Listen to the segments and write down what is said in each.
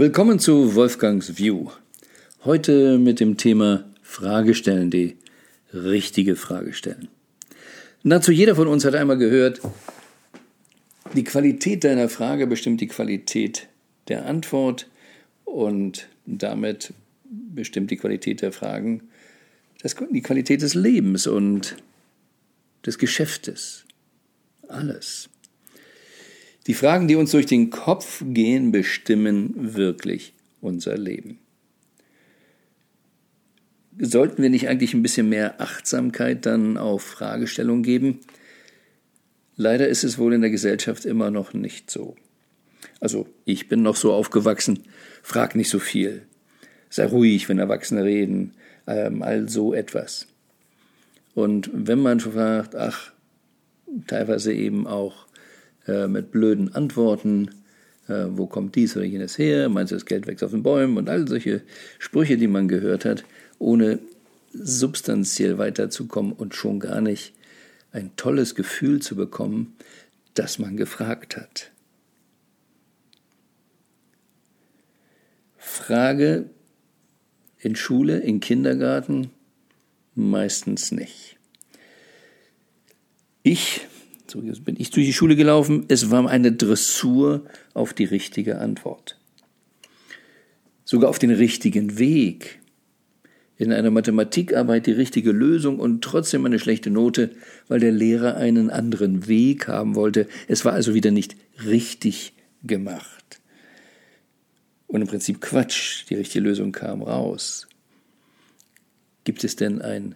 Willkommen zu Wolfgangs View. Heute mit dem Thema Fragestellen, die richtige Frage stellen. Dazu jeder von uns hat einmal gehört, die Qualität deiner Frage bestimmt die Qualität der Antwort und damit bestimmt die Qualität der Fragen die Qualität des Lebens und des Geschäftes. Alles. Die Fragen, die uns durch den Kopf gehen, bestimmen wirklich unser Leben. Sollten wir nicht eigentlich ein bisschen mehr Achtsamkeit dann auf Fragestellung geben? Leider ist es wohl in der Gesellschaft immer noch nicht so. Also ich bin noch so aufgewachsen, frag nicht so viel. Sei ruhig, wenn Erwachsene reden, ähm, all so etwas. Und wenn man fragt, ach, teilweise eben auch äh, mit blöden Antworten, äh, wo kommt dies oder jenes her, meinst du, das Geld wächst auf den Bäumen und all solche Sprüche, die man gehört hat, ohne substanziell weiterzukommen und schon gar nicht ein tolles Gefühl zu bekommen, dass man gefragt hat. Frage in Schule, in Kindergarten, meistens nicht. Ich so, bin ich durch die Schule gelaufen. Es war eine Dressur auf die richtige Antwort. Sogar auf den richtigen Weg. In einer Mathematikarbeit die richtige Lösung und trotzdem eine schlechte Note, weil der Lehrer einen anderen Weg haben wollte. Es war also wieder nicht richtig gemacht. Und im Prinzip Quatsch, die richtige Lösung kam raus. Gibt es denn ein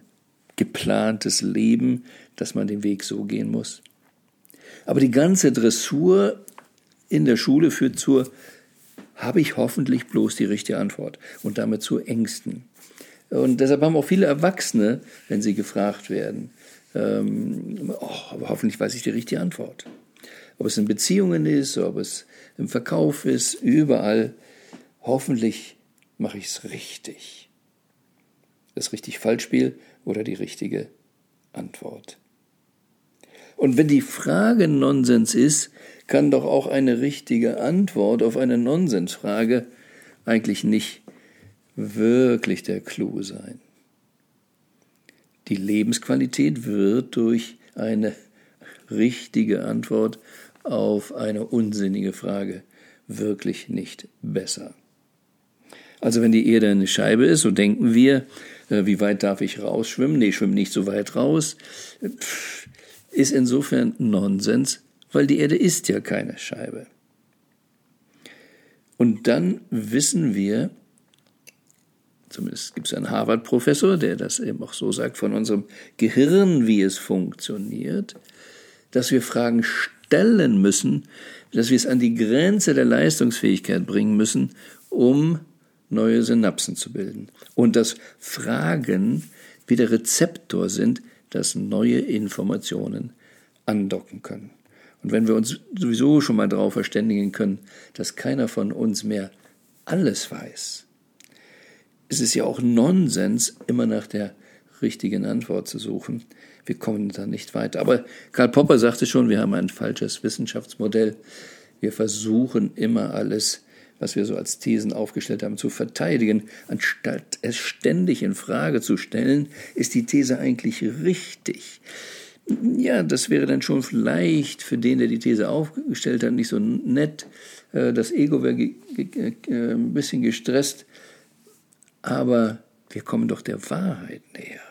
geplantes Leben, dass man den Weg so gehen muss? Aber die ganze Dressur in der Schule führt zur, habe ich hoffentlich bloß die richtige Antwort und damit zu Ängsten. Und deshalb haben auch viele Erwachsene, wenn sie gefragt werden, ähm, oh, aber hoffentlich weiß ich die richtige Antwort. Ob es in Beziehungen ist, ob es im Verkauf ist, überall, hoffentlich mache ich es richtig. Das richtig Falschspiel oder die richtige Antwort. Und wenn die Frage Nonsens ist, kann doch auch eine richtige Antwort auf eine Nonsensfrage eigentlich nicht wirklich der Clou sein. Die Lebensqualität wird durch eine richtige Antwort auf eine unsinnige Frage wirklich nicht besser. Also wenn die Erde eine Scheibe ist, so denken wir, äh, wie weit darf ich rausschwimmen? Nee, ich schwimme nicht so weit raus. Pff, ist insofern Nonsens, weil die Erde ist ja keine Scheibe. Und dann wissen wir, zumindest gibt es einen Harvard-Professor, der das eben auch so sagt von unserem Gehirn, wie es funktioniert, dass wir Fragen stellen müssen, dass wir es an die Grenze der Leistungsfähigkeit bringen müssen, um neue Synapsen zu bilden. Und dass Fragen wie der Rezeptor sind, dass neue Informationen andocken können. Und wenn wir uns sowieso schon mal darauf verständigen können, dass keiner von uns mehr alles weiß, ist es ja auch Nonsens, immer nach der richtigen Antwort zu suchen. Wir kommen da nicht weiter. Aber Karl Popper sagte schon, wir haben ein falsches Wissenschaftsmodell. Wir versuchen immer alles was wir so als Thesen aufgestellt haben, zu verteidigen, anstatt es ständig in Frage zu stellen, ist die These eigentlich richtig. Ja, das wäre dann schon vielleicht für den, der die These aufgestellt hat, nicht so nett. Äh, das Ego wäre äh, ein bisschen gestresst, aber wir kommen doch der Wahrheit näher.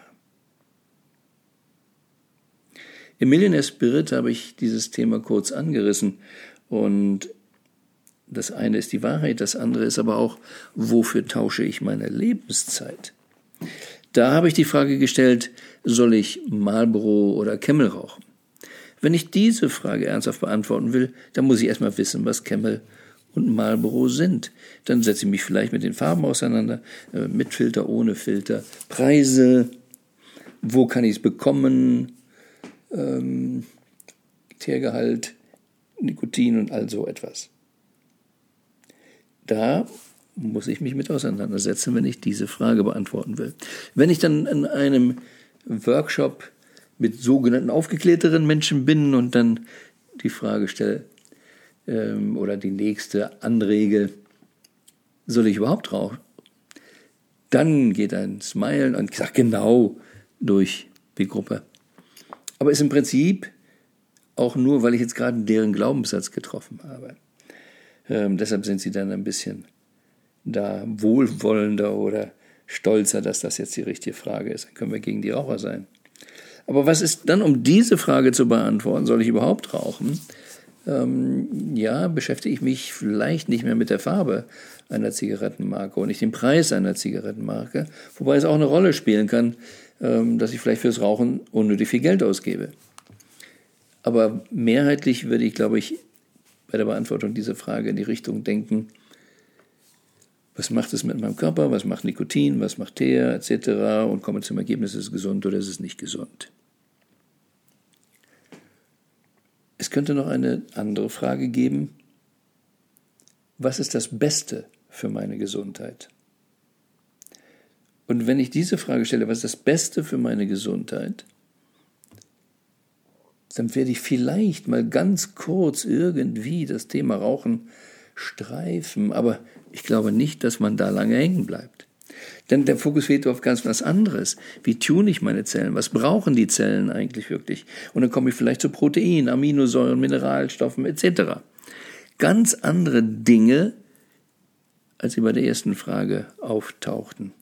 Im Millionaire Spirit habe ich dieses Thema kurz angerissen und das eine ist die Wahrheit, das andere ist aber auch, wofür tausche ich meine Lebenszeit? Da habe ich die Frage gestellt, soll ich Marlboro oder Camel rauchen? Wenn ich diese Frage ernsthaft beantworten will, dann muss ich erstmal wissen, was Camel und Marlboro sind. Dann setze ich mich vielleicht mit den Farben auseinander, äh, mit Filter, ohne Filter, Preise, wo kann ich es bekommen, ähm, Teergehalt, Nikotin und all so etwas da muss ich mich mit auseinandersetzen, wenn ich diese Frage beantworten will. Wenn ich dann in einem Workshop mit sogenannten aufgeklärteren Menschen bin und dann die Frage stelle ähm, oder die nächste anrege, soll ich überhaupt rauchen? Dann geht ein Smile und sagt genau durch die Gruppe. Aber ist im Prinzip auch nur, weil ich jetzt gerade deren Glaubenssatz getroffen habe. Ähm, deshalb sind sie dann ein bisschen da wohlwollender oder stolzer, dass das jetzt die richtige Frage ist. Dann können wir gegen die Raucher sein. Aber was ist dann, um diese Frage zu beantworten, soll ich überhaupt rauchen? Ähm, ja, beschäftige ich mich vielleicht nicht mehr mit der Farbe einer Zigarettenmarke und nicht dem Preis einer Zigarettenmarke, wobei es auch eine Rolle spielen kann, ähm, dass ich vielleicht fürs Rauchen unnötig viel Geld ausgebe. Aber mehrheitlich würde ich, glaube ich, bei der Beantwortung dieser Frage in die Richtung denken, was macht es mit meinem Körper, was macht Nikotin, was macht Teer etc. und komme zum Ergebnis, ist es gesund oder ist es nicht gesund. Es könnte noch eine andere Frage geben. Was ist das Beste für meine Gesundheit? Und wenn ich diese Frage stelle, was ist das Beste für meine Gesundheit, dann werde ich vielleicht mal ganz kurz irgendwie das Thema Rauchen streifen, aber ich glaube nicht, dass man da lange hängen bleibt. Denn der Fokus wird auf ganz was anderes. Wie tune ich meine Zellen? Was brauchen die Zellen eigentlich wirklich? Und dann komme ich vielleicht zu Proteinen, Aminosäuren, Mineralstoffen etc. Ganz andere Dinge, als sie bei der ersten Frage auftauchten.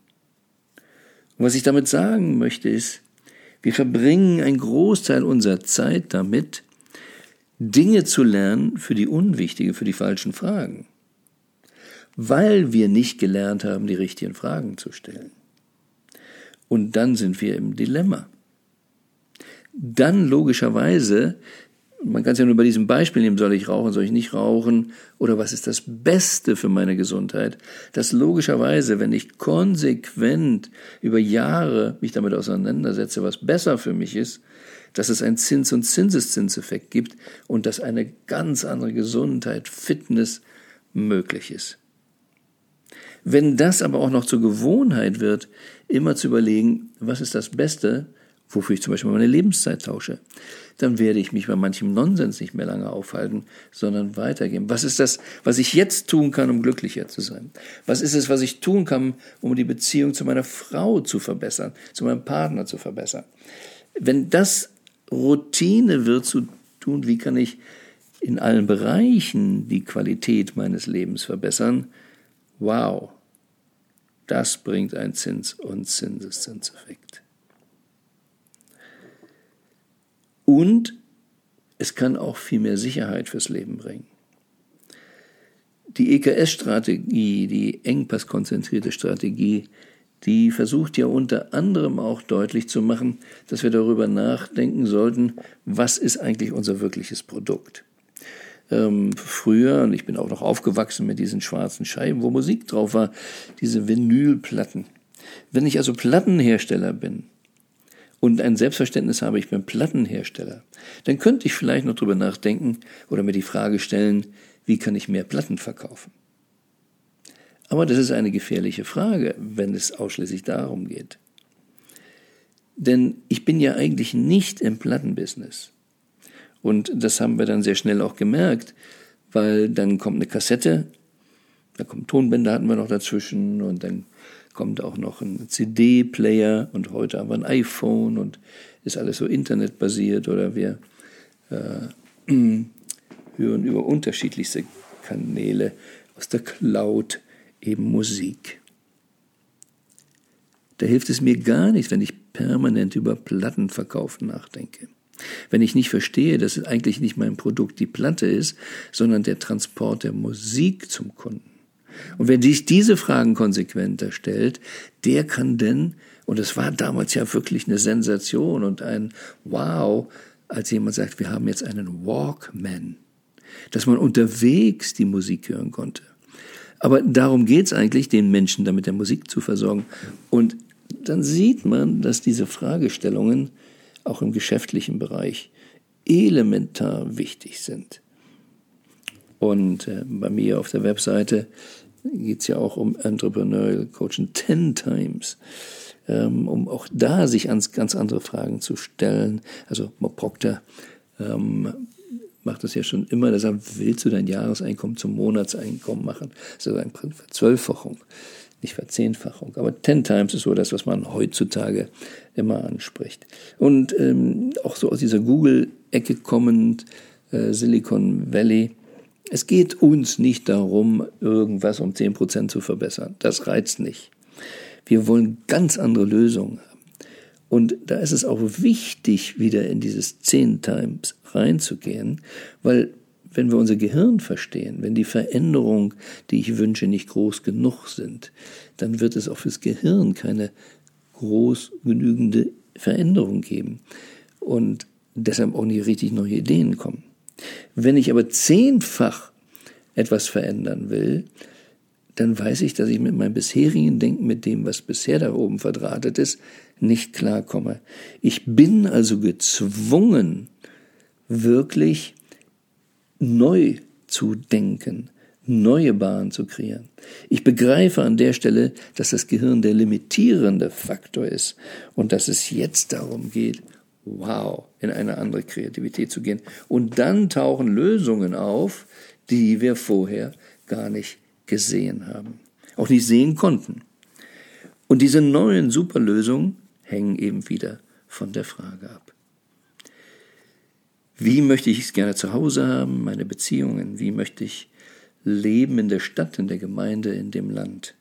Und was ich damit sagen möchte ist, wir verbringen einen Großteil unserer Zeit damit, Dinge zu lernen für die unwichtigen, für die falschen Fragen, weil wir nicht gelernt haben, die richtigen Fragen zu stellen. Und dann sind wir im Dilemma. Dann logischerweise man kann es ja nur bei diesem Beispiel nehmen, soll ich rauchen, soll ich nicht rauchen oder was ist das Beste für meine Gesundheit, dass logischerweise, wenn ich konsequent über Jahre mich damit auseinandersetze, was besser für mich ist, dass es einen Zins- und Zinseszinseffekt gibt und dass eine ganz andere Gesundheit, Fitness möglich ist. Wenn das aber auch noch zur Gewohnheit wird, immer zu überlegen, was ist das Beste, wofür ich zum Beispiel meine Lebenszeit tausche, dann werde ich mich bei manchem Nonsens nicht mehr lange aufhalten, sondern weitergehen. Was ist das, was ich jetzt tun kann, um glücklicher zu sein? Was ist es, was ich tun kann, um die Beziehung zu meiner Frau zu verbessern, zu meinem Partner zu verbessern? Wenn das Routine wird zu tun, wie kann ich in allen Bereichen die Qualität meines Lebens verbessern? Wow, das bringt ein Zins- und Zinseszinseffekt. Und es kann auch viel mehr Sicherheit fürs Leben bringen. Die EKS-Strategie, die engpasskonzentrierte Strategie, die versucht ja unter anderem auch deutlich zu machen, dass wir darüber nachdenken sollten, was ist eigentlich unser wirkliches Produkt. Ähm, früher, und ich bin auch noch aufgewachsen mit diesen schwarzen Scheiben, wo Musik drauf war, diese Vinylplatten. Wenn ich also Plattenhersteller bin, und ein Selbstverständnis habe, ich bin Plattenhersteller, dann könnte ich vielleicht noch drüber nachdenken oder mir die Frage stellen, wie kann ich mehr Platten verkaufen? Aber das ist eine gefährliche Frage, wenn es ausschließlich darum geht. Denn ich bin ja eigentlich nicht im Plattenbusiness. Und das haben wir dann sehr schnell auch gemerkt, weil dann kommt eine Kassette, da kommen Tonbänder hatten wir noch dazwischen und dann kommt auch noch ein CD-Player und heute haben wir ein iPhone und ist alles so internetbasiert oder wir äh, hören über unterschiedlichste Kanäle aus der Cloud eben Musik. Da hilft es mir gar nicht, wenn ich permanent über Plattenverkauf nachdenke. Wenn ich nicht verstehe, dass eigentlich nicht mein Produkt die Platte ist, sondern der Transport der Musik zum Kunden. Und wer sich diese Fragen konsequenter stellt, der kann denn, und es war damals ja wirklich eine Sensation und ein Wow, als jemand sagt, wir haben jetzt einen Walkman, dass man unterwegs die Musik hören konnte. Aber darum geht's eigentlich, den Menschen damit der Musik zu versorgen. Und dann sieht man, dass diese Fragestellungen auch im geschäftlichen Bereich elementar wichtig sind. Und äh, bei mir auf der Webseite geht es ja auch um Entrepreneurial Coaching Ten Times, ähm, um auch da sich ganz andere Fragen zu stellen. Also Bob Proctor ähm, macht das ja schon immer, der sagt, willst du dein Jahreseinkommen zum Monatseinkommen machen? So eine Zwölffachung, nicht Verzehnfachung. Aber Ten Times ist so das, was man heutzutage immer anspricht. Und ähm, auch so aus dieser Google-Ecke kommend, äh, Silicon Valley, es geht uns nicht darum, irgendwas um 10% zu verbessern. Das reizt nicht. Wir wollen ganz andere Lösungen haben. Und da ist es auch wichtig, wieder in dieses 10 Times reinzugehen, weil wenn wir unser Gehirn verstehen, wenn die Veränderungen, die ich wünsche, nicht groß genug sind, dann wird es auch fürs Gehirn keine groß genügende Veränderung geben und deshalb auch nicht richtig neue Ideen kommen. Wenn ich aber zehnfach etwas verändern will, dann weiß ich, dass ich mit meinem bisherigen Denken, mit dem, was bisher da oben verdrahtet ist, nicht klarkomme. Ich bin also gezwungen, wirklich neu zu denken, neue Bahnen zu kreieren. Ich begreife an der Stelle, dass das Gehirn der limitierende Faktor ist und dass es jetzt darum geht, wow, in eine andere Kreativität zu gehen. Und dann tauchen Lösungen auf, die wir vorher gar nicht gesehen haben, auch nicht sehen konnten. Und diese neuen Superlösungen hängen eben wieder von der Frage ab. Wie möchte ich es gerne zu Hause haben, meine Beziehungen? Wie möchte ich leben in der Stadt, in der Gemeinde, in dem Land?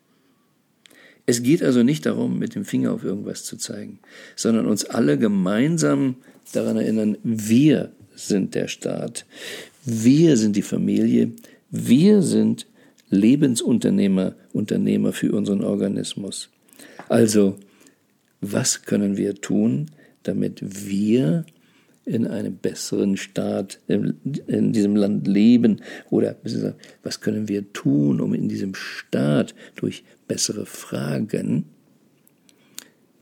Es geht also nicht darum, mit dem Finger auf irgendwas zu zeigen, sondern uns alle gemeinsam daran erinnern, wir sind der Staat, wir sind die Familie, wir sind Lebensunternehmer, Unternehmer für unseren Organismus. Also, was können wir tun, damit wir in einem besseren Staat in diesem Land leben? Oder was können wir tun, um in diesem Staat durch bessere Fragen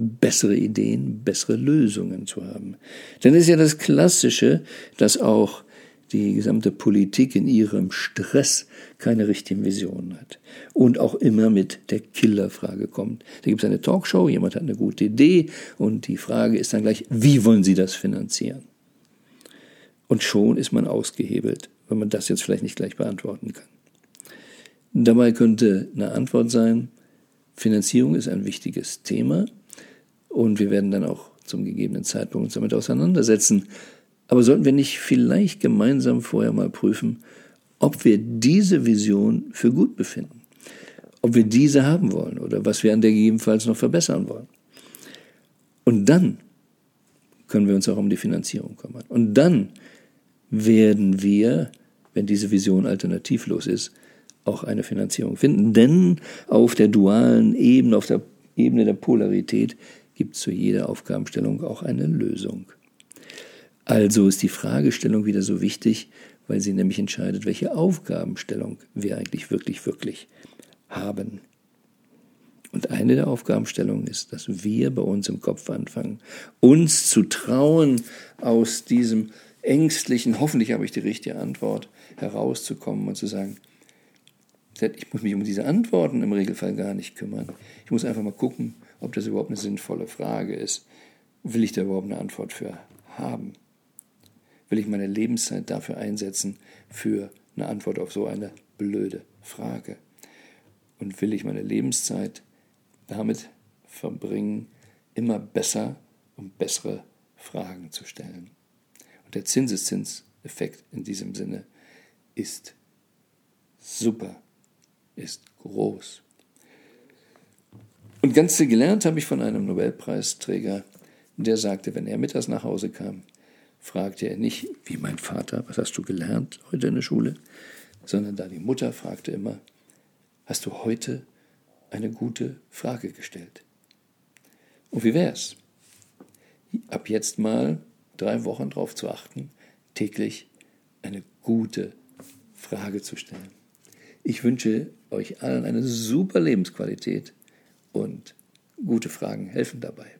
bessere Ideen, bessere Lösungen zu haben? Denn es ist ja das Klassische, dass auch die gesamte Politik in ihrem Stress keine richtigen Visionen hat. Und auch immer mit der Killerfrage kommt. Da gibt es eine Talkshow, jemand hat eine gute Idee und die Frage ist dann gleich, wie wollen Sie das finanzieren? Und schon ist man ausgehebelt, wenn man das jetzt vielleicht nicht gleich beantworten kann. Dabei könnte eine Antwort sein, Finanzierung ist ein wichtiges Thema und wir werden dann auch zum gegebenen Zeitpunkt uns damit auseinandersetzen. Aber sollten wir nicht vielleicht gemeinsam vorher mal prüfen, ob wir diese Vision für gut befinden? Ob wir diese haben wollen oder was wir an der gegebenenfalls noch verbessern wollen? Und dann können wir uns auch um die Finanzierung kümmern. Und dann werden wir, wenn diese Vision alternativlos ist, auch eine Finanzierung finden. Denn auf der dualen Ebene, auf der Ebene der Polarität gibt es zu jeder Aufgabenstellung auch eine Lösung. Also ist die Fragestellung wieder so wichtig, weil sie nämlich entscheidet, welche Aufgabenstellung wir eigentlich wirklich, wirklich haben. Und eine der Aufgabenstellungen ist, dass wir bei uns im Kopf anfangen, uns zu trauen, aus diesem ängstlichen, hoffentlich habe ich die richtige Antwort, herauszukommen und zu sagen, ich muss mich um diese Antworten im Regelfall gar nicht kümmern. Ich muss einfach mal gucken, ob das überhaupt eine sinnvolle Frage ist. Will ich da überhaupt eine Antwort für haben? Will ich meine Lebenszeit dafür einsetzen, für eine Antwort auf so eine blöde Frage? Und will ich meine Lebenszeit damit verbringen, immer besser und bessere Fragen zu stellen? Und der Zinseszinseffekt in diesem Sinne ist super, ist groß. Und ganz gelernt habe ich von einem Nobelpreisträger, der sagte, wenn er mittags nach Hause kam, fragte er nicht, wie mein Vater, was hast du gelernt heute in der Schule, sondern da die Mutter fragte immer, hast du heute eine gute Frage gestellt? Und wie wär's? Ab jetzt mal drei Wochen darauf zu achten, täglich eine gute Frage zu stellen. Ich wünsche euch allen eine super Lebensqualität und gute Fragen helfen dabei.